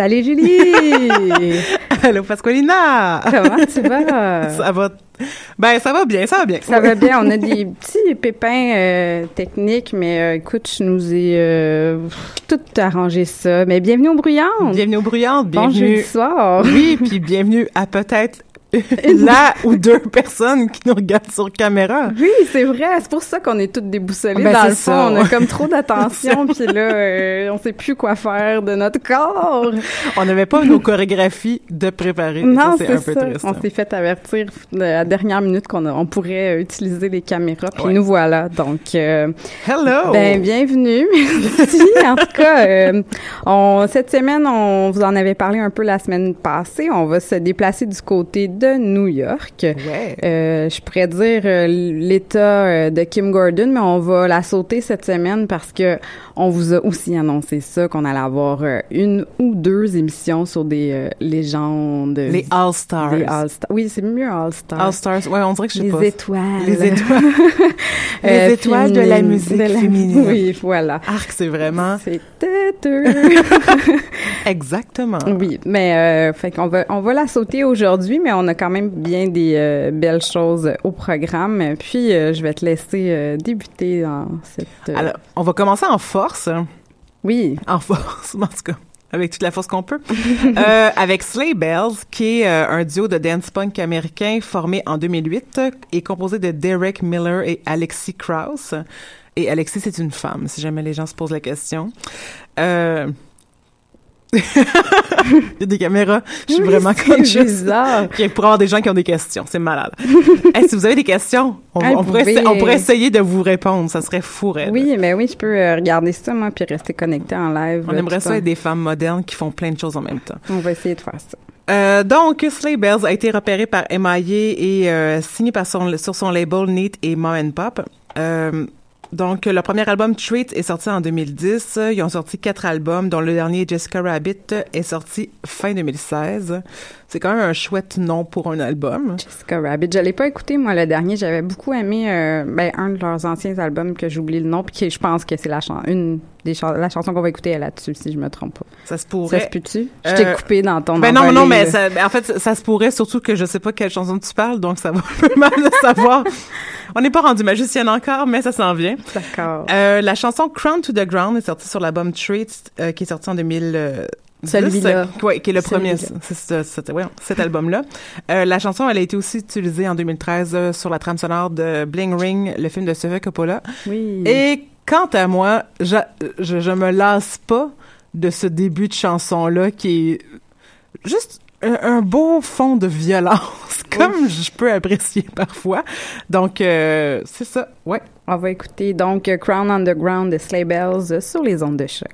Salut Julie! Allô Pasqualina! Comment tu vas? Ça va. Ben, ça va bien, ça va bien. Ça va bien. On a des petits pépins euh, techniques, mais euh, écoute, je nous ai euh, tout arrangé ça. Mais bienvenue au Bruyante! Bienvenue au Bruyante, Bon bienvenue. jeudi soir! Oui, puis bienvenue à peut-être la ou deux personnes qui nous regardent sur caméra. Oui, c'est vrai. C'est pour ça qu'on est toutes déboussolées. Ben, dans le fond, ça. on a comme trop d'attention, puis là, euh, on sait plus quoi faire de notre corps. On n'avait pas nos chorégraphies de préparer. Non, c'est un peu ça. triste. On s'est fait avertir de la dernière minute qu'on on pourrait utiliser les caméras, puis Ouais. nous voilà. Donc, euh, Hello! ben bienvenue, merci. en tout cas, euh, on, cette semaine, on vous en avait parlé un peu la semaine passée. On va se déplacer du côté de New York. Ouais. Euh, je pourrais dire euh, l'état euh, de Kim Gordon, mais on va la sauter cette semaine parce que on vous a aussi annoncé ça qu'on allait avoir une ou deux émissions sur des légendes. Les All-Stars. des All-Stars. Oui, c'est mieux All-Stars. All-Stars. Ouais, on dirait que je sais les pas. étoiles. Les étoiles. Les étoiles de la musique De la- féminine. Oui, voilà. Arc, c'est vraiment. C'est têteux. Exactement. Oui, mais fait qu'on va on va la sauter aujourd'hui, mais on a quand même bien des euh, belles choses au programme. Puis euh, je vais te laisser euh, débuter dans cette. Alors, on va commencer en force. oui, En force, en tout cas. Avec toute la force qu'on peut. Avec Sleigh Bells, qui est un duo de dance punk américain formé en 2008 euh, et composé de Derek Miller et Alexis Krauss. Et Alexis, c'est une femme, si jamais les gens se posent la question. Euh... Il y a des caméras. Je suis Oui, vraiment c'est conscious. bizarre. y avoir des gens qui ont des questions. C'est malade. Hey, si vous avez des questions, on, pourrait, pouvez- on pourrait essayer de vous répondre. Ça serait fou, raide. Oui, mais oui, je peux euh, regarder ça moi puis rester connecté en live. On euh, aimerait ça être des femmes modernes qui font plein de choses en même temps. On va essayer de faire ça. Euh, donc, Sleigh Bells a été repéré par MIA et euh, signé par son, sur son label Neat et Mom and Pop. Euh, donc, le premier album Treat est sorti en 2010. Ils ont sorti quatre albums, dont le dernier Jessica Rabbit est sorti fin 2016. C'est quand même un chouette nom pour un album. Jessica Rabbit, je l'ai pas écouté moi le dernier. J'avais beaucoup aimé euh, ben, un de leurs anciens albums que j'oublie le nom puis je pense que c'est la chan une des la chanson qu'on va écouter là-dessus si je me trompe pas. Ça se Ça pourrait. se peut-tu? Je Euh, t'ai coupé dans ton Ben non, non, mais ça, ben en fait, ça, ça se pourrait surtout que je sais pas quelle chanson tu parles, donc ça va un peu mal de savoir. On n'est pas rendu magicienne encore, mais ça s'en vient. D'accord. Euh, la chanson Crown to the Ground est sortie sur l'album Treats, euh, qui est sorti en 2000. Celui-là. Oui, qui est le premier, cet album-là. Euh, la chanson, elle a été aussi utilisée en 2013 euh, sur la trame sonore de Bling Ring, le film de Sofia Coppola. oui. Et quant à moi, je, je, je me lasse pas de ce début de chanson-là qui est juste un, un beau fond de violence, comme je peux apprécier parfois. Donc, euh, c'est ça, ouais. On va écouter donc Crown Underground de Sleigh Bells sur les ondes de choc.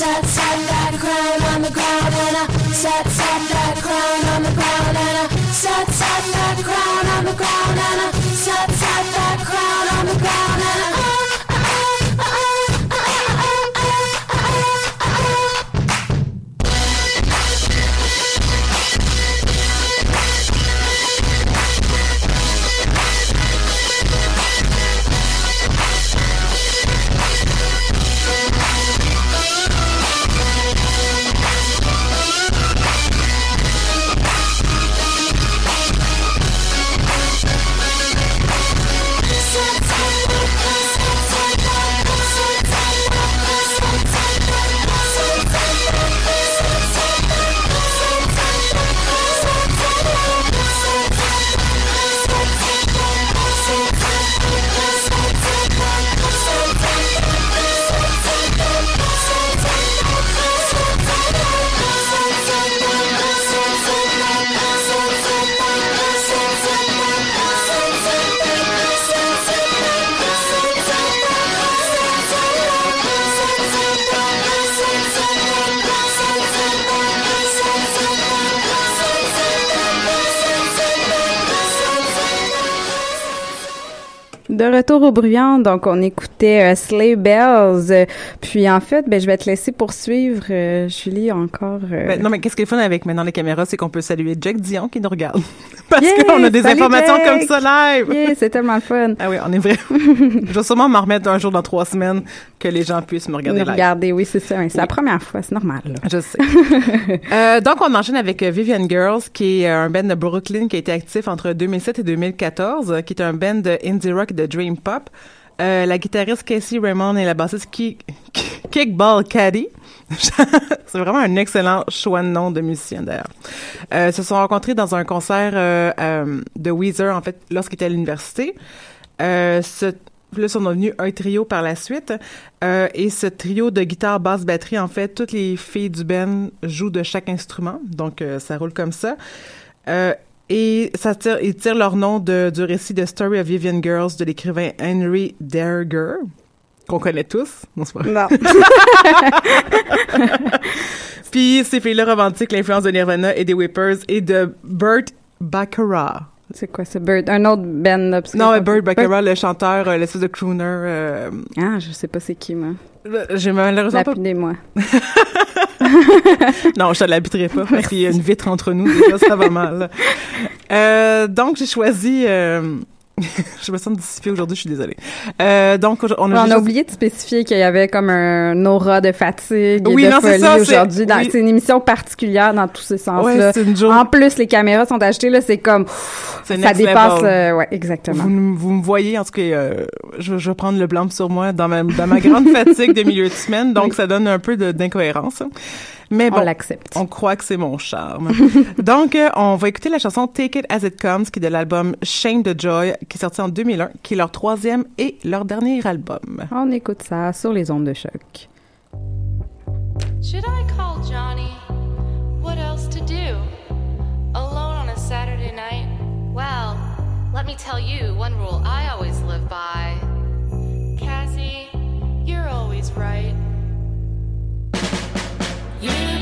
Set set that crown on the ground and I set set that crown on the ground and I set set that crown on the ground and I set set retour au bruyant, donc on écoutait euh, Sleigh Bells. Puis en fait, ben je vais te laisser poursuivre, euh, Julie, encore. euh, Ben, non, mais qu'est-ce qui est fun avec maintenant les caméras, c'est qu'on peut saluer Jack Dion qui nous regarde. Parce Yeah, qu'on a des informations Jack! comme ça live. yeah, c'est tellement le fun. Ah oui, on est vrai. Je vais sûrement m'en remettre un jour dans trois semaines que les gens puissent me regarder Nous live. regarder, oui, c'est ça. C'est la première fois, c'est normal. là. Je sais. Euh, donc, on enchaîne avec Vivian Girls, qui est un band de Brooklyn qui a été actif entre 2007 et 2014, euh, qui est un band de indie rock et de dream pop. Euh, la guitariste Casey Raymond et la bassiste Ki- Ki- Kickball Caddy. C'est vraiment un excellent choix de nom de musicien, d'ailleurs. Euh, se sont rencontrés dans un concert euh, de Weezer, en fait, lorsqu'ils étaient à l'université. Ce, là, sont devenus un trio par la suite. Et ce trio de guitare, basse, batterie, en fait, toutes les filles du band jouent de chaque instrument. Donc, ça roule comme ça. Et ça tire, ils tirent leur nom de, du récit de Story of Vivian Girls de l'écrivain Henry Derger, qu'on connaît tous. Non, c'est pas vrai? Non. Puis, ces filles-là revendiquent l'influence de Nirvana et des Whippers et de Burt Baccarat. C'est quoi ce Bird? Un autre band obscur. Non, Burt Baccarat, le chanteur, euh, l'espèce de crooner. euh, Ah, je sais pas c'est qui, moi. j'ai malheureusement pas Lapidez-moi. Non, je te l'habiterai pas parce qu'il y a une vitre entre nous. Déjà, ça va mal. Euh, donc, j'ai choisi... je me sens dissipée aujourd'hui, je suis désolée. Euh, donc, on a, on a oublié de spécifier qu'il y avait comme un aura de fatigue Oui, et de non, c'est folie aujourd'hui. Oui. C'est une émission particulière dans tous ces Ouais, sens-là. c'est une joke. en plus, les caméras sont achetées, là, c'est comme... Ça dépasse... euh, ouais, exactement. Vous, vous me voyez, en tout cas, euh, je, je vais prendre le blanc sur moi dans ma, dans ma grande fatigue de milieu de semaine, donc Oui. ça donne un peu d'incohérence. Mais On bon, l'accepte. on croit que c'est mon charme. donc, euh, on va écouter la chanson Take It As It Comes, qui est de l'album Shame the Joy, qui est sorti en 2001, qui est leur troisième et leur dernier album. On écoute ça sur les ondes de choc. Should I call Johnny? What else to do? Alone on a Saturday night? Well, let me tell you one rule I always live by. Cassie, you're always right. You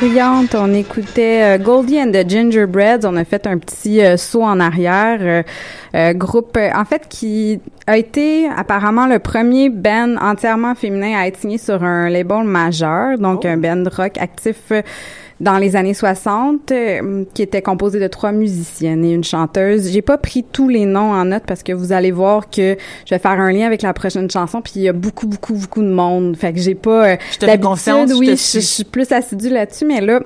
On écoutait euh, Goldie and the Gingerbreads. On a fait un petit euh, saut en arrière. Euh, euh, groupe, en fait, qui a été apparemment le premier band entièrement féminin à être signé sur un label majeur, donc un band rock actif dans les années 60, euh, qui était composé de trois musiciennes et une chanteuse. J'ai pas pris tous les noms en note parce que vous allez voir que je vais faire un lien avec la prochaine chanson, puis il y a beaucoup, beaucoup, beaucoup de monde. Fait que j'ai pas euh, Je te fais d'habitude, oui, je, suis. je suis plus assidue là-dessus, mais là,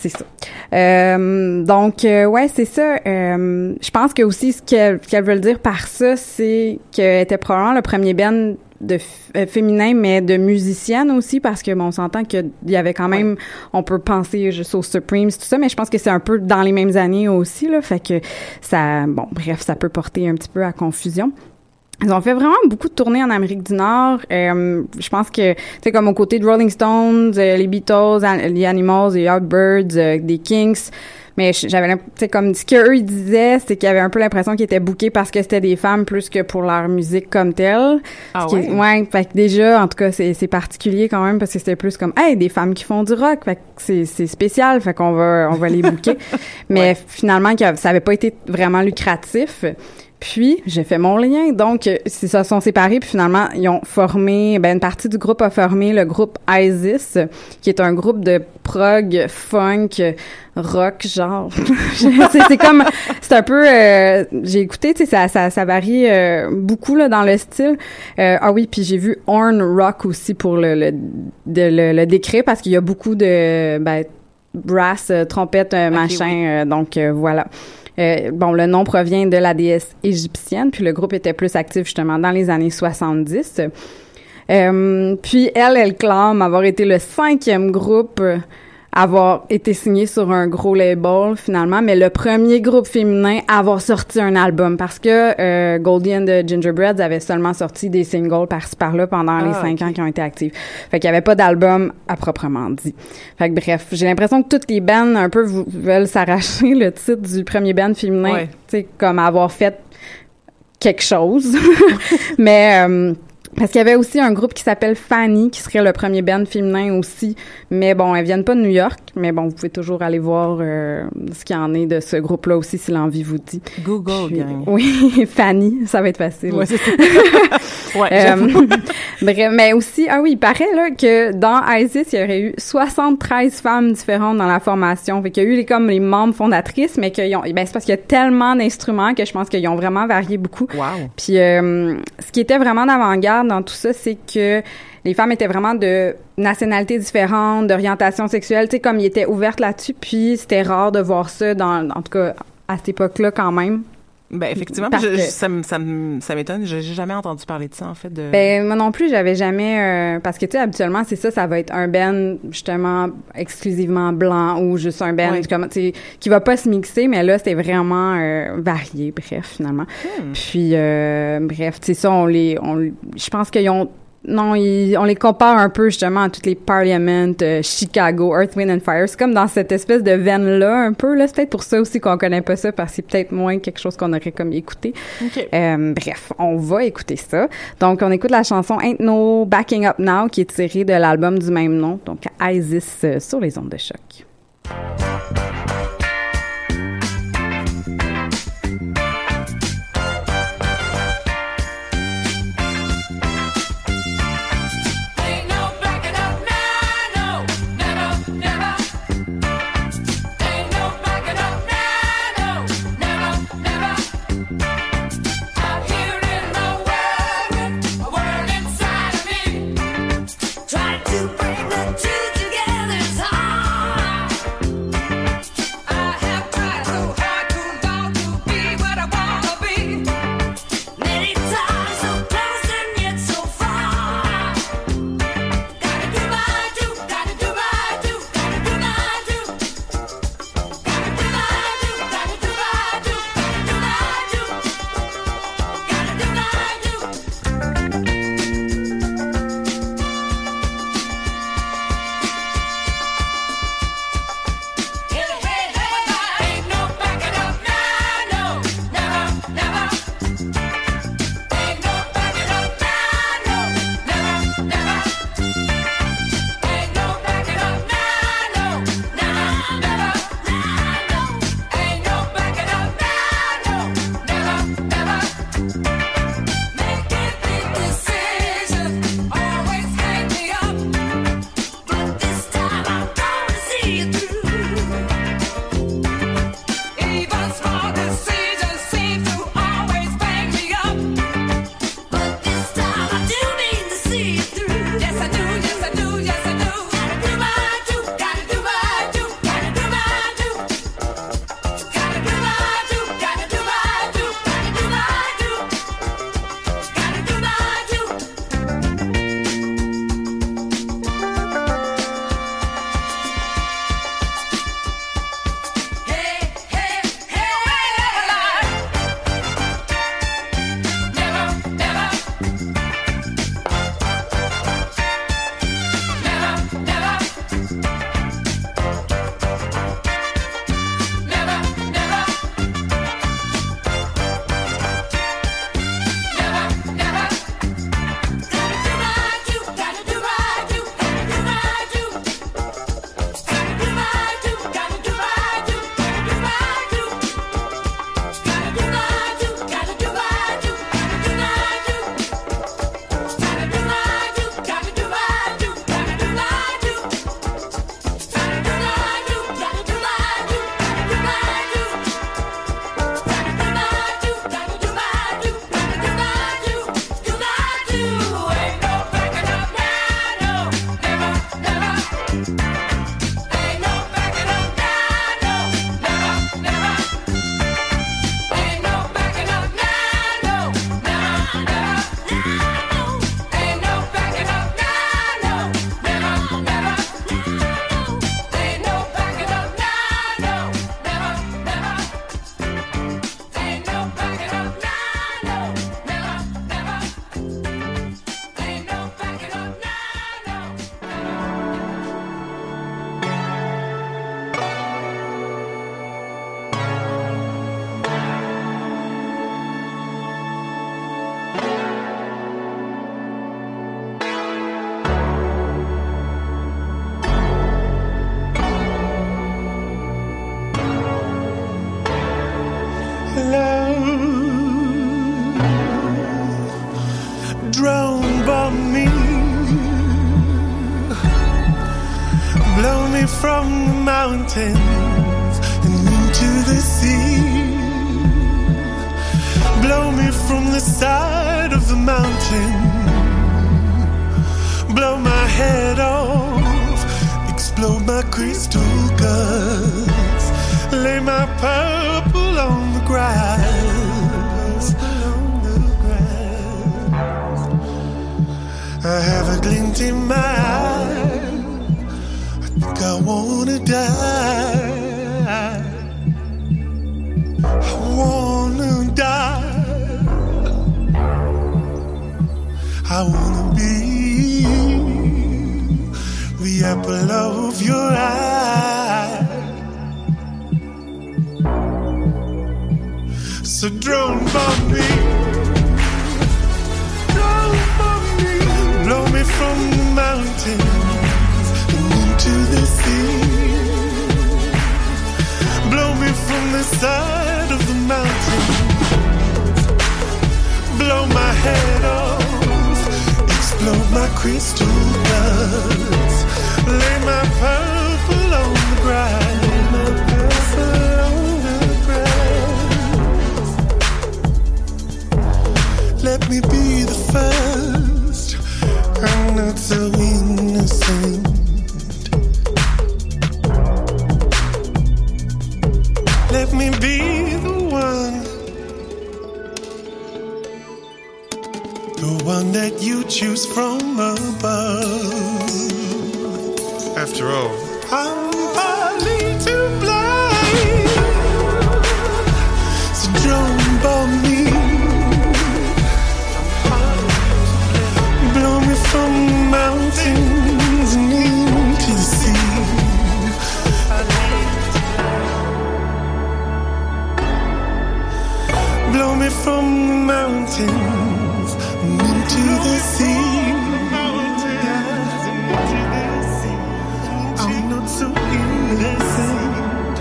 c'est ça. Euh, donc, euh, ouais, c'est ça. Euh, je pense que aussi ce qu'elle qu'elle veut le dire par ça, c'est qu'elle était probablement le premier band de euh, féminin, mais de musicienne aussi, parce que bon, on s'entend qu'il y avait quand même, on peut penser juste aux Supremes, tout ça, mais je pense que c'est un peu dans les mêmes années aussi, là, fait que ça, bon, bref, ça peut porter un petit peu à confusion. Ils ont fait vraiment beaucoup de tournées en Amérique du Nord. Euh, je pense que, tu sais, comme aux côtés de Rolling Stones, euh, les Beatles, les Animals, les Yardbirds, euh, des Kings. Mais j'avais, tu sais, comme ce qu'eux ils disaient, c'est qu'il y avait un peu l'impression qu'ils étaient bookés parce que c'était des femmes plus que pour leur musique comme telle. Ah ouais? ouais, fait que déjà, en tout cas, c'est particulier quand même parce que c'était plus comme, hey, des femmes qui font du rock, fait que c'est spécial, fait qu'on va on va les booker. Mais finalement, ça avait pas été vraiment lucratif. Puis, j'ai fait mon lien. Donc, euh, ils se sont séparés, puis finalement, ils ont formé, ben, une partie du groupe a formé le groupe ISIS, qui est un groupe de prog, funk, rock, genre. c'est comme, c'est un peu, euh, j'ai écouté, tu sais, ça, ça, ça varie euh, beaucoup, là, dans le style. Euh, ah oui, puis j'ai vu Horn Rock aussi pour le, le, de, le, le décrire, parce qu'il y a beaucoup de, ben, brass, euh, trompette, euh, machin, oui. euh, donc euh, voilà. Euh, bon, le nom provient de la déesse égyptienne, puis le groupe était plus actif justement dans les années 70. Euh, puis elle, elle clame avoir été le cinquième groupe avoir été signé sur un gros label finalement, mais le premier groupe féminin à avoir sorti un album parce que euh, Goldie and the Gingerbreads avait seulement sorti des singles par-ci par-là pendant les Ah, cinq ok. ans qui ont été actifs. Fait qu'il y avait pas d'album à proprement dit. Fait que bref, j'ai l'impression que toutes les bands un peu veulent s'arracher le titre du premier band féminin, Ouais. tu sais, comme avoir fait quelque chose. mais euh, parce qu'il y avait aussi un groupe qui s'appelle Fanny, qui serait le premier band féminin aussi. Mais bon, elles viennent pas de New York. Mais bon, vous pouvez toujours aller voir euh, ce qu'il y en est de ce groupe-là aussi, si l'envie vous dit. Google, Puis- gang. oui, Fanny, ça va être facile. Ouais, ouais, Euh, bref, mais aussi, ah oui, il paraît là que dans ISIS, il y aurait eu 73 femmes différentes dans la formation. Fait qu'il y a eu les, comme les membres fondatrices, mais qu'ils ont, ben c'est parce qu'il y a tellement d'instruments que je pense qu'ils ont vraiment varié beaucoup. Wow. Puis euh, ce qui était vraiment d'avant-garde dans tout ça, c'est que les femmes étaient vraiment de nationalités différentes, d'orientation sexuelle, tu sais, comme ils étaient ouvertes là-dessus, puis c'était rare de voir ça dans, en tout cas, à cette époque-là quand même. Ben, effectivement, je- je- ça, ça, ça m'étonne. J'ai jamais entendu parler de ça, en fait. De... Ben moi non plus, j'avais jamais euh, parce que tu sais habituellement c'est ça, ça va être un band justement exclusivement blanc ou juste un band comme tu sais qui va pas se mixer, mais là c'était vraiment euh, varié, bref finalement. Hmm. Puis euh, bref, c'est ça, on les, on, je pense qu'ils ont non, ils- on les compare un peu justement à toutes les Parliament, euh, Chicago, Earth, Wind and Fire. C'est comme dans cette espèce de veine-là un peu. Là, c'est peut-être pour ça aussi qu'on connaît pas ça parce que c'est peut-être moins quelque chose qu'on aurait comme écouté. OK. Euh, bref, on va écouter ça. Donc, on écoute la chanson Ain't No Backing Up Now qui est tirée de l'album du même nom, donc Isis euh, sur les ondes de choc. Mountains and into the sea. Blow me from the side of the mountain. Blow my head off. Explode my crystal guts. Lay my purple on the grass. I have a glint in my eye. I wanna die. I wanna die. I wanna be the apple of your eye. So drone bomb me, drone bomb me, blow me from the mountains into the sea. Blow me from the side of the mountain. Blow my head off. Explode my crystal guts. Lay my purple on the grass. Let me be the first. I'm not so innocent. Me be the one. The one that you choose from above. After all, I'm From the mountains and into the sea. I'm not so innocent.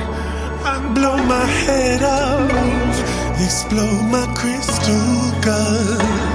I blow my head off, explode my crystal guts.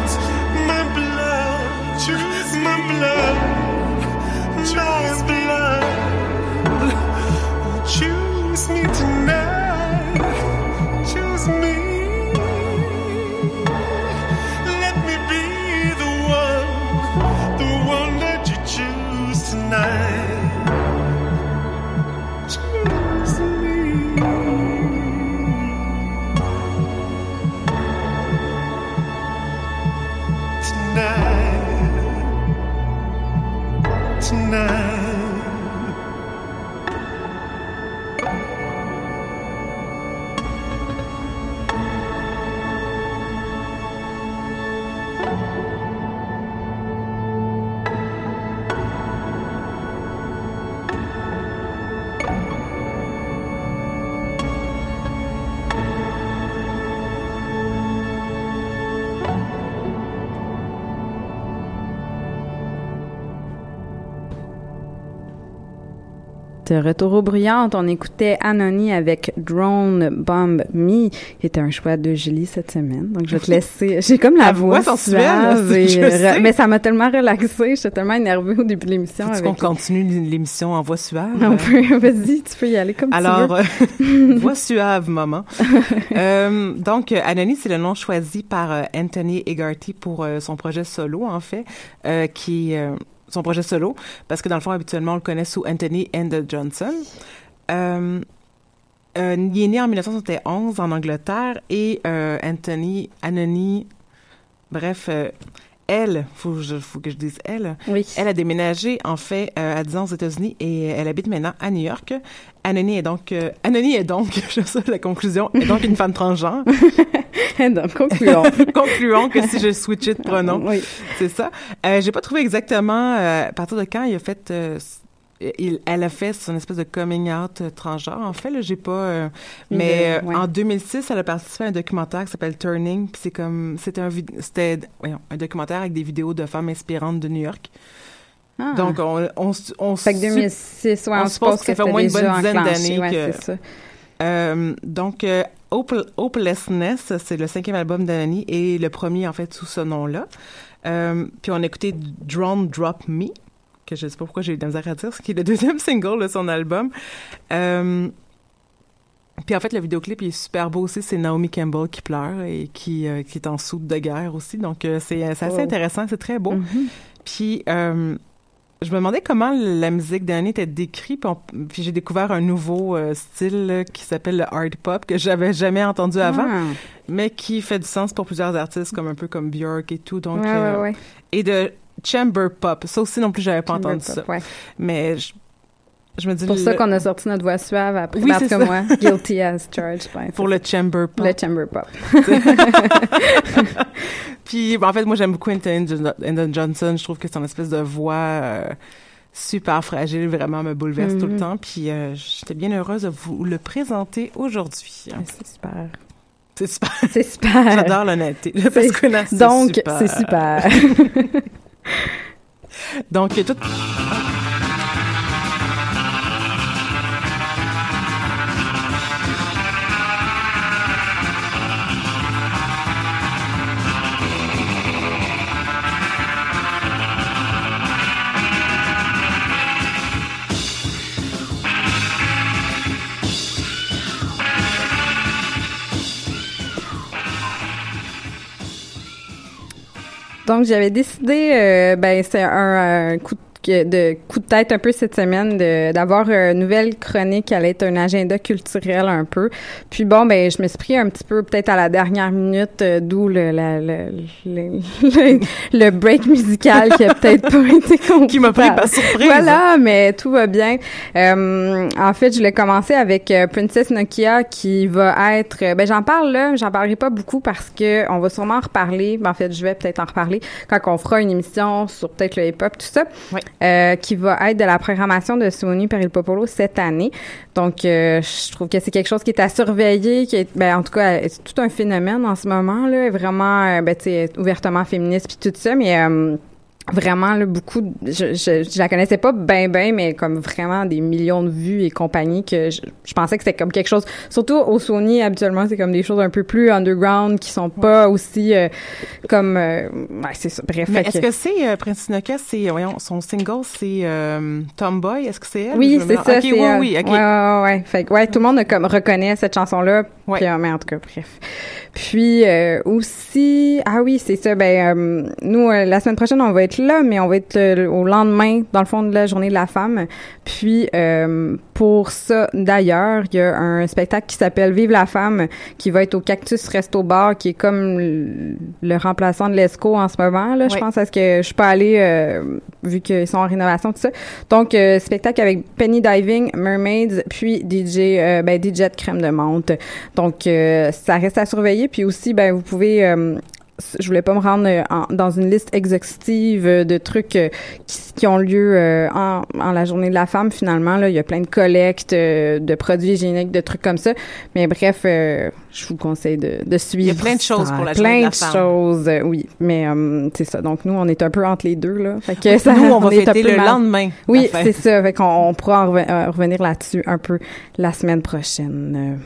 De retour aux brillantes, on écoutait Anony avec Drone Bomb Me, qui était un choix de Julie cette semaine. Donc, je vais te laisser. J'ai comme la La voix voix suave et mais ça m'a tellement relaxée. J'étais tellement énervée au début de l'émission. Avec- qu'on continue l'émission en voix suave? On peut, vas-y, tu peux y aller comme Alors, tu veux. euh, voix suave, maman. Euh, donc, euh, Anony, c'est le nom choisi par Anthony Egarty pour son projet solo, en fait, euh, qui euh, son projet solo, parce que dans le fond, habituellement, on le connaît sous Anthony and Johnson. Euh, euh, il est né en 1971 en Angleterre et euh, Anthony, Anony, bref, elle, faut, je- faut que je dise elle, Oui. elle a déménagé, en fait, euh, à 10 ans aux États-Unis et elle habite maintenant à New York. Anony est donc, euh, Anony est donc, je sais la conclusion, est donc une femme transgenre. Donc, concluons. Concluons que si je switchais de pronom, Oui. c'est ça. Euh, j'ai pas trouvé exactement euh, à partir de quand il a fait, euh, il, elle a fait son espèce de coming out euh, transgenre. En fait, là, j'ai pas. euh, mais De- ouais. euh, en 2006, elle a participé à un documentaire qui s'appelle Turning. Puis c'est comme, c'était un, c'était, voyons, un documentaire avec des vidéos de femmes inspirantes de New York. Ah. Donc on, on, on fait que su- 2006, ouais, on on, suppose que ça fait au moins une bonne dizaine d'années ouais, que- c'est ça. Euh, donc, euh, Hope- Hopelessness, c'est le cinquième album d'Anani et le premier, en fait, sous ce nom-là. Euh, puis on a écouté Drone Drop Me. Que je sais pas pourquoi j'ai eu de la misère à dire, qui est le deuxième single de son album. Euh, puis en fait, le vidéoclip il est super beau aussi. C'est Naomi Campbell qui pleure et qui, euh, qui est en soude de guerre aussi. Donc, euh, c'est assez Oh. intéressant. C'est très beau. Mhm. Puis, euh, je me demandais comment la musique d'Annie était décrite. Puis, j'ai découvert un nouveau style là, qui s'appelle le hard pop que j'avais jamais entendu avant, Ah. mais qui fait du sens pour plusieurs artistes, comme un peu comme Björk et tout. Donc, ouais, ouais, ouais. et de chamber pop. Ça aussi non plus, j'avais pas entendu ça. ouais. Mais je, je me dis C'est pour ça qu'on a sorti notre voix suave après. Oui, parce c'est que ça. moi, guilty as charged. ouais, pour c'est le chamber pop. le chamber pop. Puis, ben, en fait, moi, j'aime beaucoup Jon- Johnson. Je trouve que son espèce de voix euh, super fragile, vraiment me bouleverse tout le Mhm. temps. Puis, euh, j'étais bien heureuse de vous le présenter aujourd'hui. Ouais, C'est super. C'est super. C'est super. J'adore l'honnêteté. C'est Donc, c'est super. Donc, tout... Donc, j'avais décidé, euh, ben, c'est un, un coup de de coup de tête un peu cette semaine de d'avoir une nouvelle chronique qui allait être un agenda culturel un peu puis bon ben je me suis pris un petit peu peut-être à la dernière minute euh, d'où le, le, le, le, le break musical qui a peut-être pas été qui m'a pris par surprise. Voilà, mais tout va bien. Euh, en fait, je voulais commencer avec euh, Princess Nokia qui va être. euh, Ben j'en parle là, j'en parlerai pas beaucoup parce que on va sûrement en reparler. Ben, en fait, je vais peut-être en reparler quand on fera une émission sur peut-être le hip-hop tout ça. Oui. Euh, qui va être de la programmation de Sony Popolo cette année. Donc, euh, je trouve que c'est quelque chose qui est à surveiller, qui est, ben, en tout cas, c'est tout un phénomène en ce moment là, vraiment, euh, ben, ouvertement féministe puis tout ça, mais euh, vraiment là, beaucoup je, je, je la connaissais pas ben ben mais comme vraiment des millions de vues et compagnie que je, je pensais que c'était comme quelque chose surtout au Sony habituellement c'est comme des choses un peu plus underground qui sont pas aussi euh, comme euh, ouais c'est ça bref Mais est-ce que- que c'est euh, Princess Nokia, c'est voyons son single, c'est euh, Tomboy, est-ce que c'est elle? Oui c'est ça Ok, c'est oui, oui, ok. ouais, ouais ouais fait ouais tout le monde comme reconnaît cette chanson là Ouais. puis mais en tout cas bref. Puis aussi ah oui c'est ça ben nous la semaine prochaine on va être là mais on va être au lendemain dans le fond de la journée de la femme. Puis euh, pour ça d'ailleurs il y a un spectacle qui s'appelle Vive la femme qui va être au Cactus Resto Bar qui est comme le, le remplaçant de l'Esco en ce moment là je pense à ce que je suis pas allée euh, vu qu'ils sont en rénovation tout ça. Donc euh, spectacle avec Penny Diving Mermaids puis DJ euh, ben DJ de crème de menthe. Donc ça reste à surveiller. Puis aussi ben vous pouvez je voulais pas me rendre euh, en- dans une liste exhaustive euh, de trucs euh, qui, qui ont lieu en, en la journée de la femme finalement là il y a plein de collectes de produits hygiéniques de trucs comme ça mais bref je vous conseille de, de suivre Il y a plein de choses ça. pour la plein journée de la de femme. choses euh, oui mais c'est ça donc nous on est un peu entre les deux là fait que ça, Nous, on va est un fêter le mal- lendemain. oui, c'est ça. Fait qu'on on pourra en reven- revenir là-dessus un peu la semaine prochaine.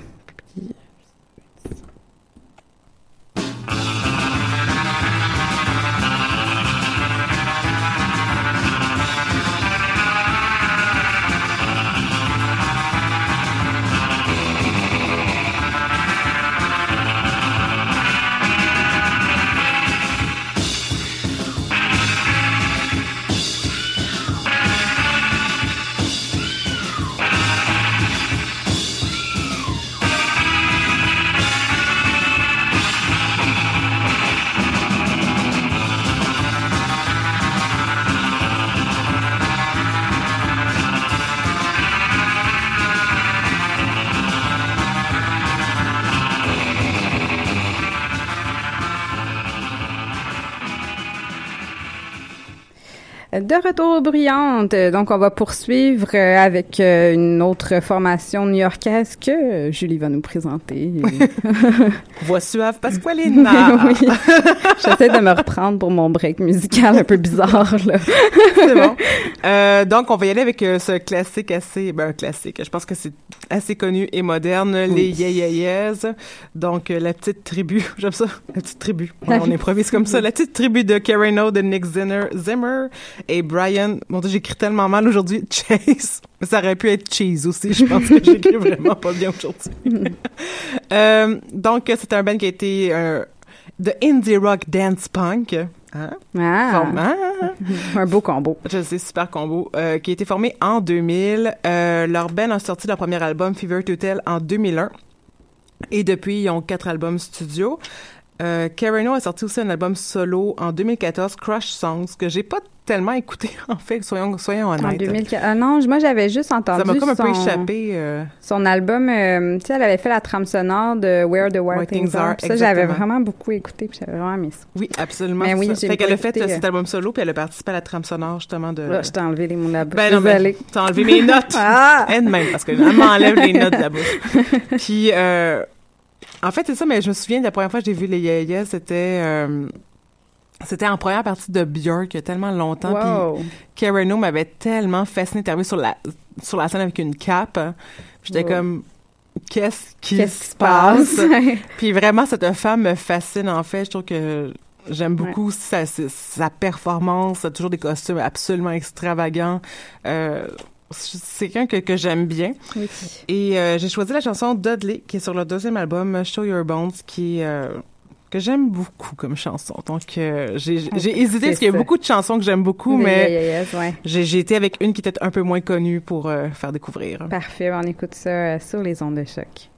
De retour aux bruyantes, donc on va poursuivre euh, avec euh, une autre formation new-yorkaise que Julie va nous présenter. Voix suave Pasqualina. oui, j'essaie de me reprendre pour mon break musical un peu bizarre là. c'est bon. Euh, donc, on va y aller avec euh, ce classique assez, ben, classique. Je pense que c'est assez connu et moderne, les Yeahs. Donc, euh, la petite tribu, j'aime ça, la petite tribu. On, on improvise comme ça. La petite tribu de Karen O, de Nick Zinner, Zimmer, Et Brian, mon dieu, j'écris tellement mal aujourd'hui, Chase. Mais ça aurait pu être Cheese aussi, je pense que j'écris vraiment pas bien aujourd'hui. Euh, donc, c'est un band qui a été euh, de indie rock dance punk. Hein? Ah, hein? un beau combo. Je sais, super combo. euh, qui a été formé en 2000. Euh, leur band a sorti leur premier album, Fever to Tell, en 2001. Et depuis, ils ont quatre albums studio. Euh, Carino a sorti aussi un album solo en 2014, Crush Songs, que j'ai pas tellement écouté, en fait, soyons, soyons En honnêtes. 2004. Ah non, moi j'avais juste entendu Ça m'a comme un peu échappé. euh, Son album, euh, tu sais, elle avait fait la trame sonore de Where the Wild Things Things Are. Ça, j'avais vraiment beaucoup écouté, puis j'avais vraiment aimé ça. Oui, absolument. Mais oui, j'ai Fait qu'elle a fait euh, cet euh, album solo, puis elle a participé à la trame sonore, justement, de... Là, je t'ai enlevé les mots de la bouche. Ben non, mais t'as enlevé mes notes. Ah! Elle même, parce qu'elle m'enlève les notes de la bouche. Puis, euh, en fait, c'est ça, mais je me souviens de la première fois que j'ai vu les Yaya, c'était... euh, c'était en première partie de Björk il y a tellement longtemps. Wow. Puis Karen O m'avait tellement fasciné. T'es arrivé sur la, sur la scène avec une cape. J'étais Wow. comme... Qu'est-ce qui se se passe? Puis vraiment, cette femme me fascine, en fait. Je trouve que j'aime beaucoup sa, sa, sa performance. Elle a toujours des costumes absolument extravagants. Euh, c'est quelqu'un que, que j'aime bien. Oui. Et euh, j'ai choisi la chanson Dudley, qui est sur le deuxième album, Show Your Bones, qui euh, que j'aime beaucoup comme chanson. Donc, euh, j'ai hésité parce qu'il y a beaucoup de chansons que j'aime beaucoup, mais ouais. j'ai été avec une qui était un peu moins connue pour euh, faire découvrir. Parfait, on écoute ça euh, sur les ondes de choc.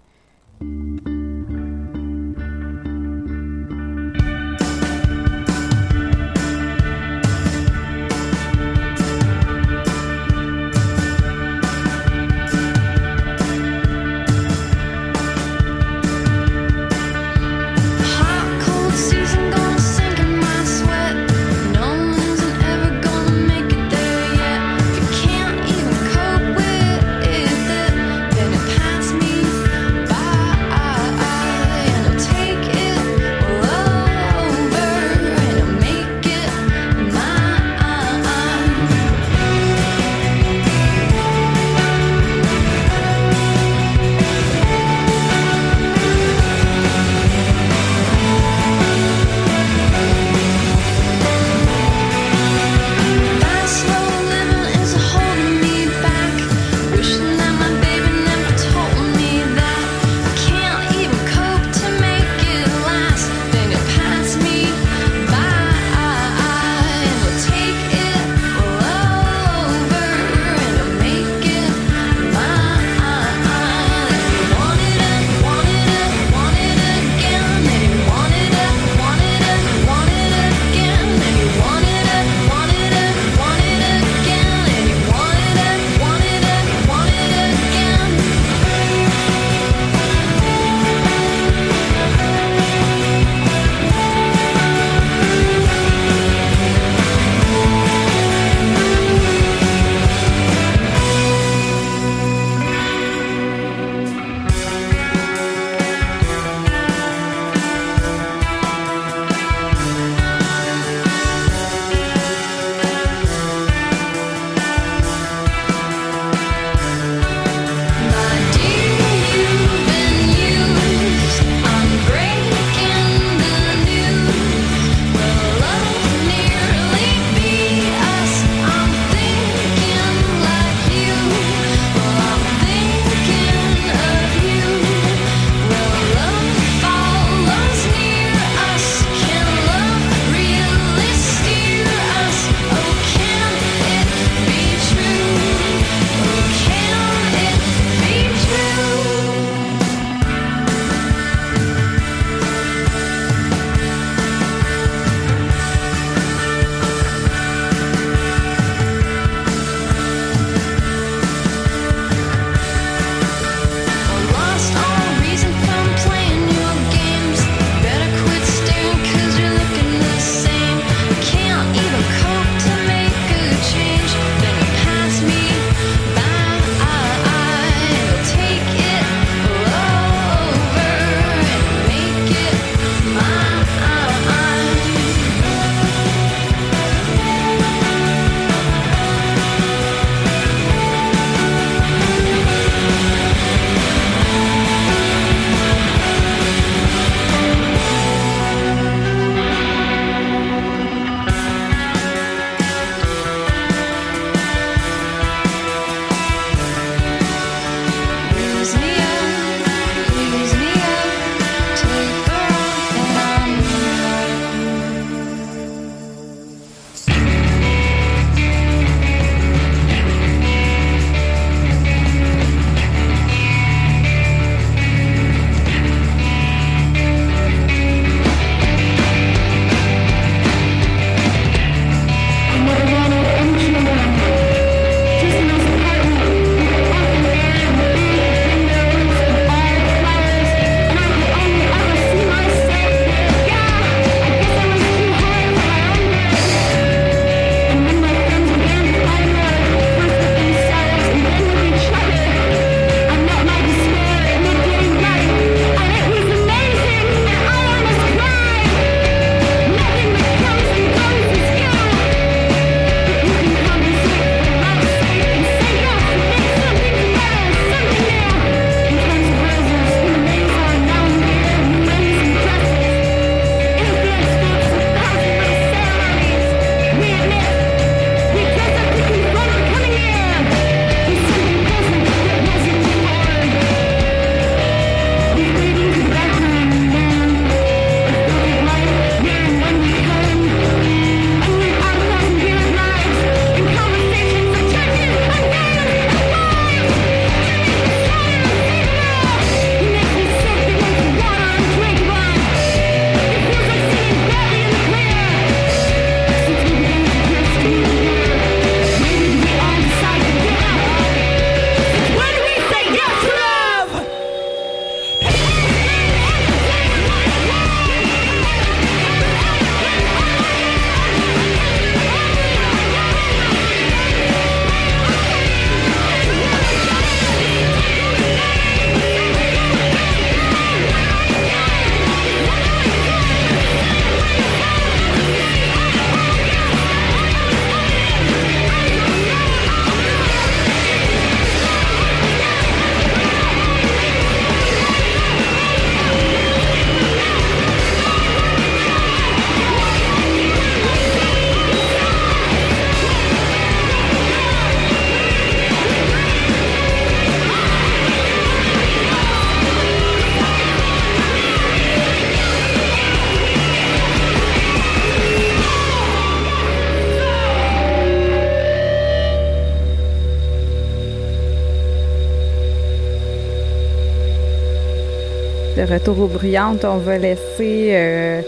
Retour aux bruyantes, on va laisser euh,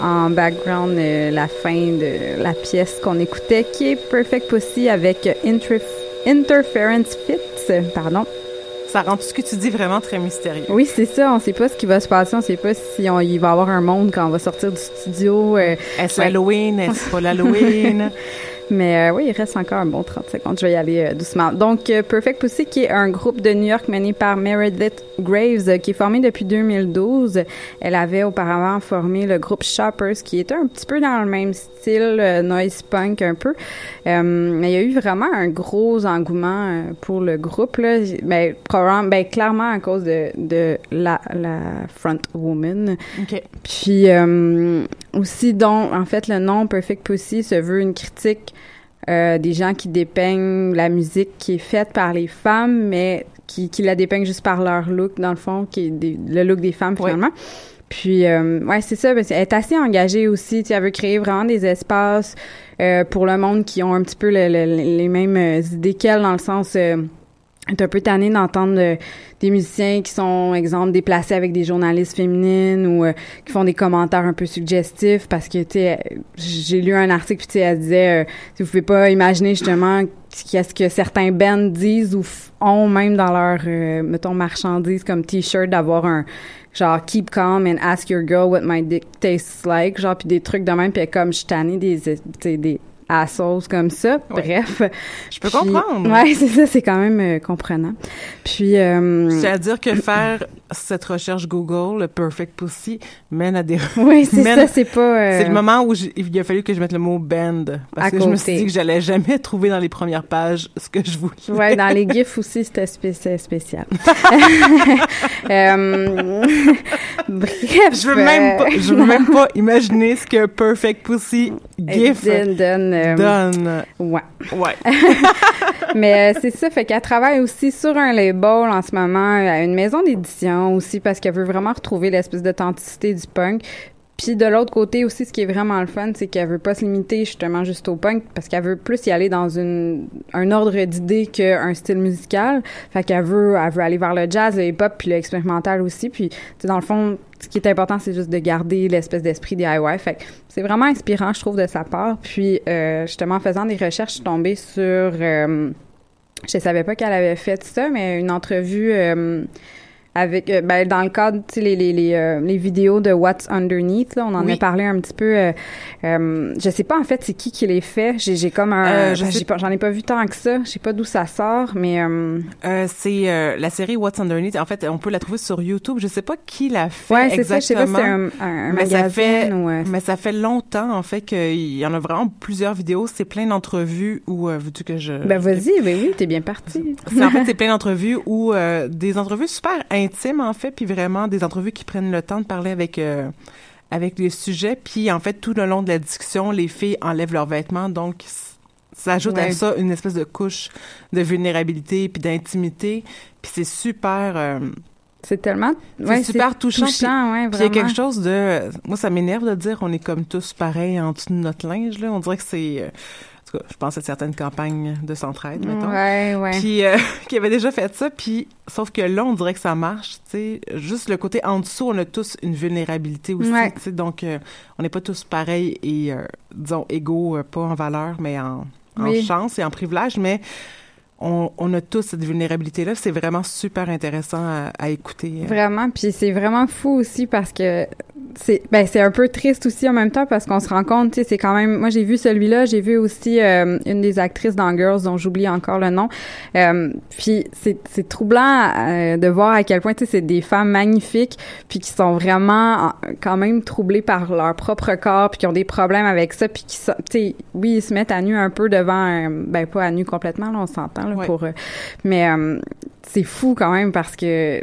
en background euh, la fin de la pièce qu'on écoutait, qui est Perfect Pussy avec Interf- Interference Fits. Pardon. Ça rend tout ce que tu dis vraiment très mystérieux. Oui, c'est ça. On sait pas ce qui va se passer. On sait pas si on, il va y avoir un monde quand on va sortir du studio. euh, Est-ce Ouais. Halloween? Est-ce pas l'Halloween? Mais euh, oui, il reste encore un bon 30 secondes. Je vais y aller euh, doucement. Donc, euh, Perfect Pussy, qui est un groupe de New York mené par Meredith Graves, euh, qui est formé depuis 2012. Elle avait auparavant formé le groupe Shoppers, qui était un petit peu dans le même style, euh, noise punk un peu. Euh, mais il y a eu vraiment un gros engouement pour le groupe. Là. Ben, probablement, ben, clairement à cause de, de la, la front woman. Puis aussi, donc, en fait, le nom Perfect Pussy se veut une critique euh, des gens qui dépeignent la musique qui est faite par les femmes, mais qui, qui la dépeignent juste par leur look, dans le fond, qui est des- le look des femmes, finalement. Puis, euh, ouais, c'est ça. qu'elle est assez engagée aussi. Tu elle veut créer vraiment des espaces euh, pour le monde qui ont un petit peu le- le- les mêmes euh, idées qu'elle, dans le sens... Euh, elle est un peu tannée d'entendre euh, des musiciens qui sont, exemple, déplacés avec des journalistes féminines ou euh, qui font des commentaires un peu suggestifs parce que, tu sais, j'ai lu un article, puis tu sais, elle disait, euh, si vous pouvez pas imaginer justement qu'est-ce que certains bands disent ou ont même dans leur, euh, mettons, marchandises comme t-shirt d'avoir un genre keep calm and ask your girl what my dick tastes like genre puis des trucs de même puis comme je suis tannée des tu des assholes comme ça Ouais. bref Je peux Puis- comprendre. ouais c'est ça c'est quand même euh, comprenant puis euh, C'est-à-dire que faire cette recherche Google, le Perfect Pussy, mène à des... oui c'est ça c'est pas euh, C'est le moment où il a fallu que je mette le mot band. Parce À que je me suis dit que j'allais jamais trouver dans les premières pages ce que je voulais. Ouais, dans les gifs aussi, c'était spé- c'était spécial. Euh, bref. Je veux même euh, pas, je veux même pas imaginer ce que Perfect Pussy GIF donne, donne, euh, donne. ouais. Ouais. Mais euh, c'est ça, fait qu'elle travaille aussi sur un label en ce moment, à une maison d'édition aussi, parce qu'elle veut vraiment retrouver l'espèce d'authenticité du punk. Puis de l'autre côté aussi, ce qui est vraiment le fun, c'est qu'elle veut pas se limiter justement juste au punk, parce qu'elle veut plus y aller dans une un ordre d'idées qu'un style musical. Fait qu'elle veut, elle veut aller vers le jazz, le hip-hop, puis l'expérimental aussi. Puis dans le fond, ce qui est important, c'est juste de garder l'espèce d'esprit DIY. Fait que c'est vraiment inspirant, je trouve, de sa part. Puis euh, justement, en faisant des recherches, je suis tombée sur euh, je savais pas qu'elle avait fait ça, mais une entrevue euh, avec, euh, ben, dans le cadre, tu sais, les, les, les, euh, les vidéos de What's Underneath, là, on en Oui. a parlé un petit peu. Euh, euh, je sais pas, en fait, c'est qui qui les fait. J'ai, j'ai comme un, je ben, j'en ai pas vu tant que ça. Je sais pas d'où ça sort, mais c'est la série What's Underneath. En fait, on peut la trouver sur YouTube. Je sais pas qui l'a fait ouais, c'est ça. Je sais pas si exactement. c'est un, un, un mais ça magazine fait, ou. euh, mais ça fait longtemps en fait qu'il y en a vraiment plusieurs vidéos. C'est plein d'entrevues où veux-tu que je ben vas-y, ben oui, t'es bien parti. C'est en fait c'est plein d'entrevues où des entrevues super intimes en fait, puis vraiment des entrevues qui prennent le temps de parler avec euh, avec les sujets, puis en fait tout le long de la discussion, les filles enlèvent leurs vêtements, donc ça ajoute à ça une espèce de couche de vulnérabilité puis d'intimité, puis c'est super euh, C'est tellement. c'est ouais, super touchant. puis- touchant, ouais, puis il y a quelque chose de moi ça m'énerve de dire on est comme tous pareils en dessous de notre linge là, on dirait que c'est euh, tout cas, je pense à certaines campagnes de centraide mettons. Ouais, ouais. Puis euh, qui avait déjà fait ça, puis sauf que là on dirait que ça marche, tu sais, juste le côté en dessous, on a tous une vulnérabilité aussi, Ouais. tu sais, donc euh, on n'est pas tous pareils et euh, disons égaux, euh, pas en valeur, mais en, en Oui. chance et en privilège, mais on, on a tous cette vulnérabilité là, c'est vraiment super intéressant à, à écouter. Vraiment, puis c'est vraiment fou aussi parce que c'est ben c'est un peu triste aussi en même temps parce qu'on se rend compte, tu sais, c'est quand même moi j'ai vu celui-là, j'ai vu aussi euh, une des actrices dans Girls dont j'oublie encore le nom. Euh, puis c'est c'est troublant euh, de voir à quel point tu sais c'est des femmes magnifiques puis qui sont vraiment quand même troublées par leur propre corps puis qui ont des problèmes avec ça puis qui tu sais oui, ils se mettent à nu un peu devant euh, ben pas à nu complètement là, on s'entend là Ouais. pour euh, mais euh, c'est fou quand même parce que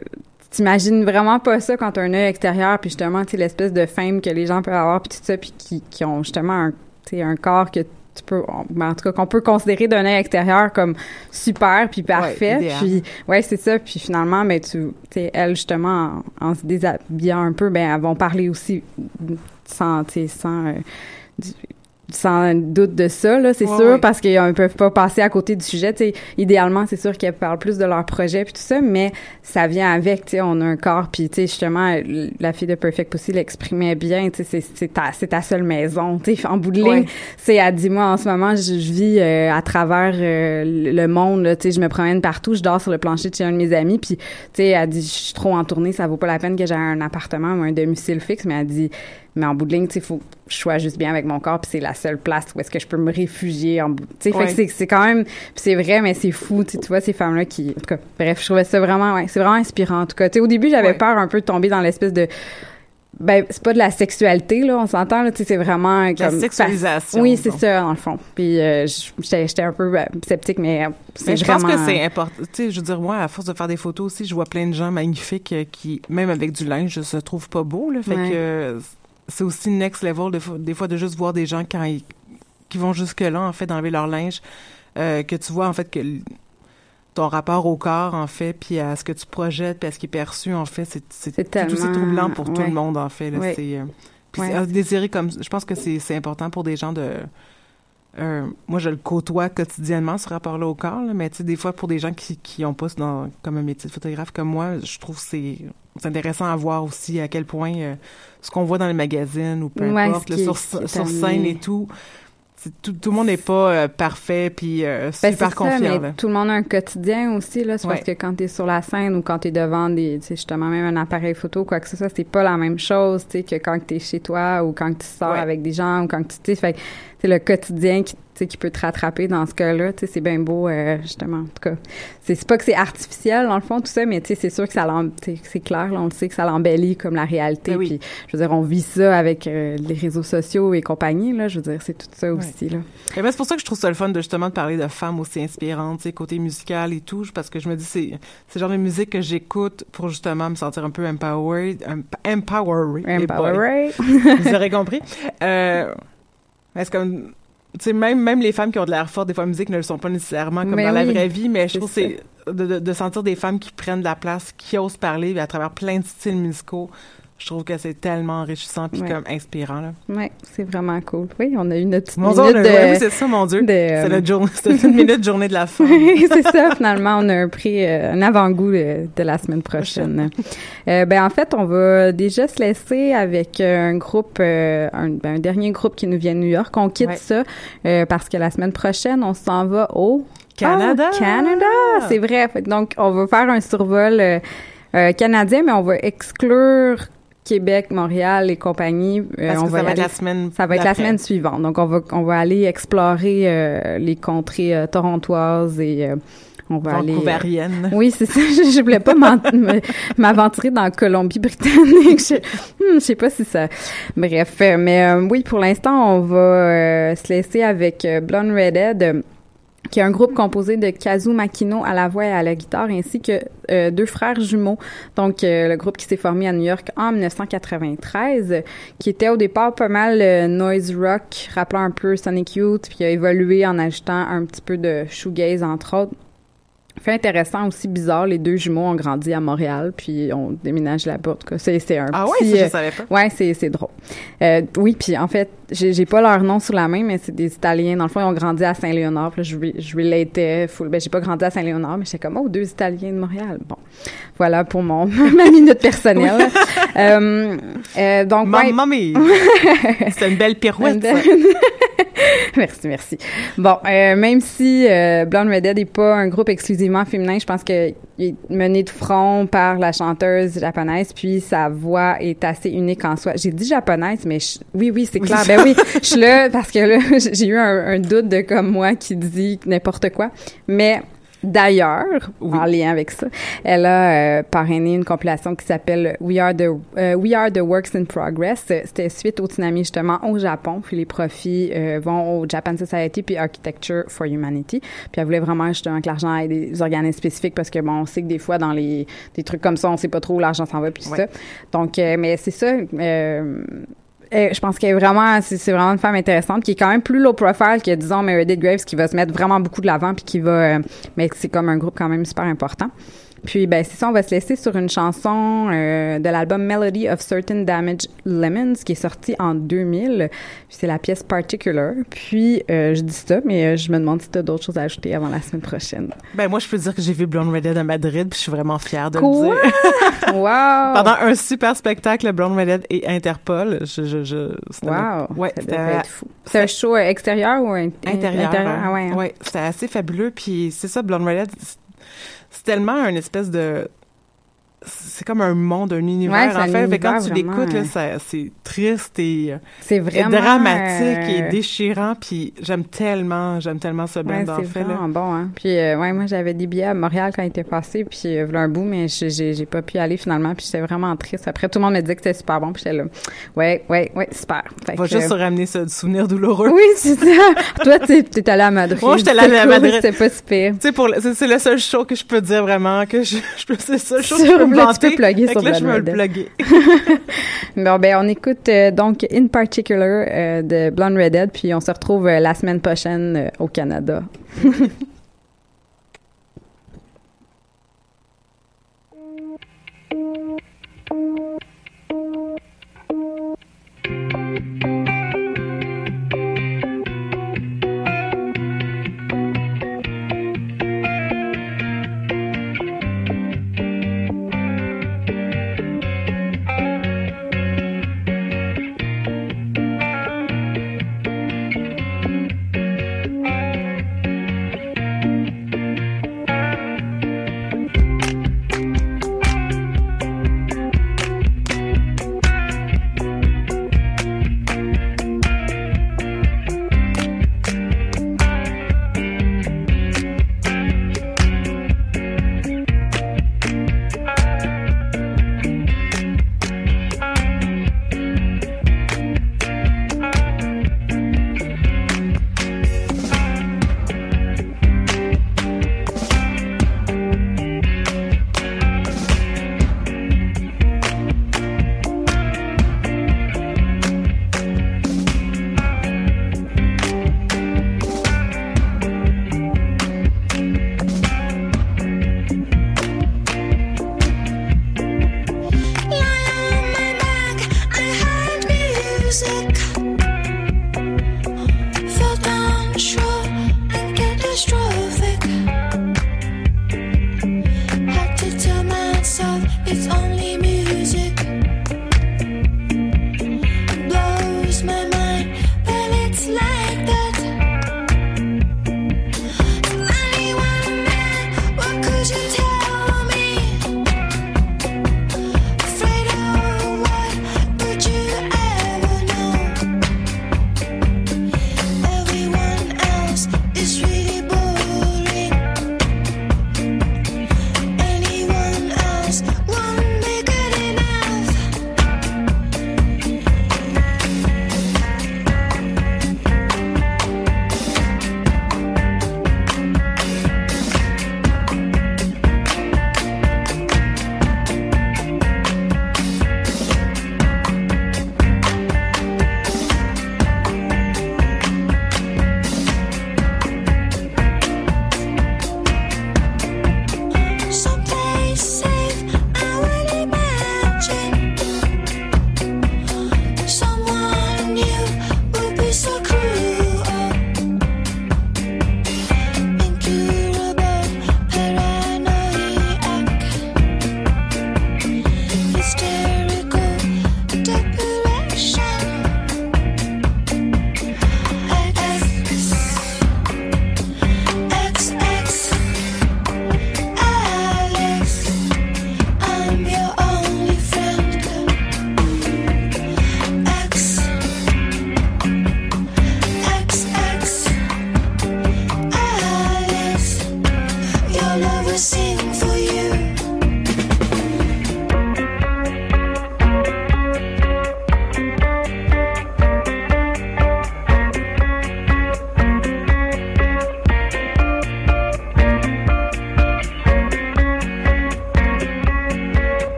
t'imagines vraiment pas ça quand t'as un œil extérieur puis justement tu l'espèce de fame que les gens peuvent avoir puis tout ça puis qui, qui ont justement un un corps que tu peux on- ben, en tout cas qu'on peut considérer d'un œil extérieur comme super puis parfait idéal. puis ouais c'est ça puis finalement ben tu elles justement en, en se déshabillant un peu ben elles vont parler aussi sans tu sais sans euh, du- sans doute de ça, là, c'est Ouais, sûr, ouais. parce qu'ils ne peuvent pas passer à côté du sujet. Idéalement, c'est sûr qu'elles parlent plus de leur projet puis tout ça, mais ça vient avec. On a un corps, puis justement, la fille de Perfect Pussy l'exprimait bien. C'est- c'est ta, c'est ta seule maison. En bout de ligne, Ouais. c'est elle dit moi en ce moment, je, je vis euh, à travers euh, le monde. Là, je me promène partout, je dors sur le plancher de chez un de mes amis, puis tu sais, elle dit je suis trop en tournée, ça vaut pas la peine que j'ai un appartement ou un domicile fixe, mais elle dit mais en bout de ligne, tu sais, faut que je sois juste bien avec mon corps, puis c'est la seule place où est-ce que je peux me réfugier en bout. Fait Ouais. que c'est- quand même, c'est vrai, mais c'est fou, tu vois ces femmes-là qui, en tout cas, bref, je trouvais ça vraiment, ouais, c'est vraiment inspirant. En tout cas, au début, j'avais Ouais. peur un peu de tomber dans l'espèce de ben c'est pas de la sexualité là on s'entend là tu sais c'est vraiment La comme sexualisation, oui c'est ça dans le fond puis euh, j'étais un peu euh, sceptique mais euh, c'est je pense que c'est important. Tu sais, je veux dire, moi, à force de faire des photos aussi, je vois plein de gens magnifiques euh, qui, même avec du linge, se trouvent pas beaux. Là, fait Ouais. que c'est aussi next level de des fois de juste voir des gens quand ils, qui vont jusque là en fait d'enlever leur linge, euh, que tu vois en fait que ton rapport au corps en fait, puis à ce que tu projettes, puis à ce qui est perçu en fait, c'est tout aussi troublant pour tout le monde en fait. Là, Ouais. c'est euh, puis Ouais. c'est- à désirer comme je pense que c'est c'est important pour des gens de euh, moi, je le côtoie quotidiennement, ce rapport-là au corps, là, mais tu sais, des fois, pour des gens qui qui ont pas dans, comme un métier de photographe comme moi, je trouve que c'est c'est intéressant à voir aussi à quel point euh, ce qu'on voit dans les magazines ou peu Ouais, importe, là, sur, sur scène et tout, tout, tout le monde n'est pas euh, parfait puis euh, Ben, ça, confiant. mais tout le monde a un quotidien aussi là c'est parce que quand t'es sur la scène ou quand t'es devant des tu justement même un appareil photo quoi que ce soit c'est pas la même chose tu sais que quand t'es chez toi ou quand tu sors Ouais. avec des gens ou quand tu tu sais fait c'est le quotidien qui tu sais qui peut te rattraper dans ce cas-là c'est bien beau euh, justement en tout cas c'est pas que c'est artificiel dans le fond tout ça mais tu sais c'est sûr que ça c'est clair là, on le sait que ça l'embellit comme la réalité Ben oui. puis je veux dire on vit ça avec euh, les réseaux sociaux et compagnie là je veux dire c'est tout ça aussi là Et ben, c'est pour ça que je trouve ça le fun de justement de parler de femmes aussi inspirantes, côté musical et tout, parce que je me dis c'est c'est le genre de musique que j'écoute pour justement me sentir un peu empowered, emp- empowered. Eh. Empowered. Vous aurez compris. Euh, c'est comme, tu sais, même, même les femmes qui ont de l'air fort, des fois, en musique ne le sont pas nécessairement comme Mais dans la vraie vie, mais je trouve que c'est de, de, de sentir des femmes qui prennent de la place, qui osent parler à travers plein de styles musicaux. Je trouve que c'est tellement enrichissant puis Ouais. comme inspirant, là. Ouais, c'est vraiment cool. Oui, on a eu notre petite Mon minute de... ouais, oui, c'est ça, mon Dieu. de, C'est euh, c'est une minute journée de la femme. c'est ça, finalement, on a un prix, euh, un avant-goût de, de la semaine prochaine. Euh, ben, en fait, on va déjà se laisser avec un groupe, euh, un, ben, un dernier groupe qui nous vient de New York. On quitte ça parce que la semaine prochaine, on s'en va au Canada! Ah, Canada! C'est vrai. Donc, on va faire un survol euh, canadien, mais on va exclure Québec, Montréal et compagnie. Euh, Parce on que ça va être la semaine Ça va être la semaine suivante. Donc, on va, on va aller explorer euh, les contrées euh, torontoises et euh, on va aller... Vancouverienne. Oui, c'est ça. Je, je voulais pas m'aventurer dans la Colombie-Britannique. Je, hmm, je sais pas si ça... Bref, euh, mais euh, oui, pour l'instant, on va euh, se laisser avec euh, Blonde Redhead, euh, qui est un groupe composé de Kazu Makino à la voix et à la guitare, ainsi que euh, deux frères jumeaux. Donc, euh, le groupe qui s'est formé à New York en 1993, euh, qui était au départ pas mal euh, noise rock, rappelant un peu Sonic Youth, puis a évolué en ajoutant un petit peu de shoegaze, entre autres. Fait intéressant aussi bizarre, les deux jumeaux ont grandi à Montréal, puis on déménage là-bas. En tout cas, c'est un Ah ouais, ça, euh, je savais pas. Ouais, c'est c'est drôle. Euh, oui, puis en fait, j'ai pas leur nom sous la main, mais c'est des Italiens. Dans le fond, ils ont grandi à Saint-Léonard. Puis là, je, je relatais full. Ben, j'ai pas grandi à Saint-Léonard, mais j'étais comme, oh, deux Italiens de Montréal. Bon, voilà pour mon ma minute personnelle. euh, euh, donc, ouais, Mamma mia! C'est une belle pirouette. merci, merci. Bon, euh, même si euh, Blonde Redhead n'est pas un groupe exclusivement féminin, je pense qu'il est mené de front par la chanteuse japonaise, puis sa voix est assez unique en soi. J'ai dit japonaise, mais je- oui, oui, c'est clair. Ben oui, je suis là parce que là, j'ai eu un, un doute de comme moi qui dit n'importe quoi. Mais D'ailleurs, Oui. en lien avec ça, elle a euh, parrainé une compilation qui s'appelle We Are the euh, We Are the Works in Progress. Euh, C'était suite au tsunami justement au Japon. Puis les profits euh, vont au Japan Society puis Architecture for Humanity. Puis elle voulait vraiment justement que l'argent aille des organismes spécifiques parce que bon, on sait que des fois dans les des trucs comme ça, on sait pas trop où l'argent s'en va puis Ouais. ça. Donc, euh, mais c'est ça. Euh, je pense qu'elle est vraiment, c'est c'est vraiment une femme intéressante qui est quand même plus low profile que disons Meredith Graves qui va se mettre vraiment beaucoup de l'avant puis qui va, euh, mais c'est comme un groupe quand même super important. Puis ben c'est ça, on va se laisser sur une chanson euh, de l'album Melody of Certain Damaged Lemons qui est sorti en 2000. Puis c'est la pièce Particular. Puis euh, je dis ça, mais euh, je me demande si tu as d'autres choses à ajouter avant la semaine prochaine. Ben moi, je peux dire que j'ai vu Blonde Redhead à Madrid, puis je suis vraiment fière de Quoi? le dire. wow! Pendant un super spectacle, Blonde Redhead et Interpol, je, je, je c'était Wow! ouais, c'était fou. C'est un show extérieur ou un, intérieur. Ah ouais. hein? ouais, c'était assez fabuleux. Puis c'est ça, Blonde Redhead, tellement une espèce de c'est comme un monde, un univers Ouais, en fait. Fait que quand univers tu l'écoutes, là, vraiment, ça- c'est triste et, euh, C'est et vraiment dramatique et euh, déchirant. Puis j'aime tellement, j'aime tellement ce band Ouais, en c'est fait. Là. vraiment bon, hein. Puis, euh, ouais, moi, j'avais des billets à Montréal quand il était passé, puis euh, voilà un bout, mais j'ai- j'ai pas pu y aller finalement, puis j'étais vraiment triste. Après, tout le monde me disait que c'était super bon, puis j'étais là, ouais, ouais, ouais, super. Fait va que, juste se euh, ramener ce souvenir douloureux. Oui, c'est ça. Toi, t'es t'es allé à Madrid. Moi, j'étais allée à Madrid. C'était pas super. Tu sais, c'est le seul show que je peux dire vraiment que je, je peux, c'est le seul show que je peux là, tu peux plugger sur là, je me le plugger. Bon, ben, on écoute euh, donc In Particular euh, de Blonde Redhead, puis on se retrouve euh, la semaine prochaine euh, au Canada.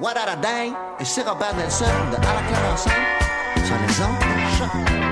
What a Day et c'est Robert Nelson de À la claire ensemble sur les ondes de.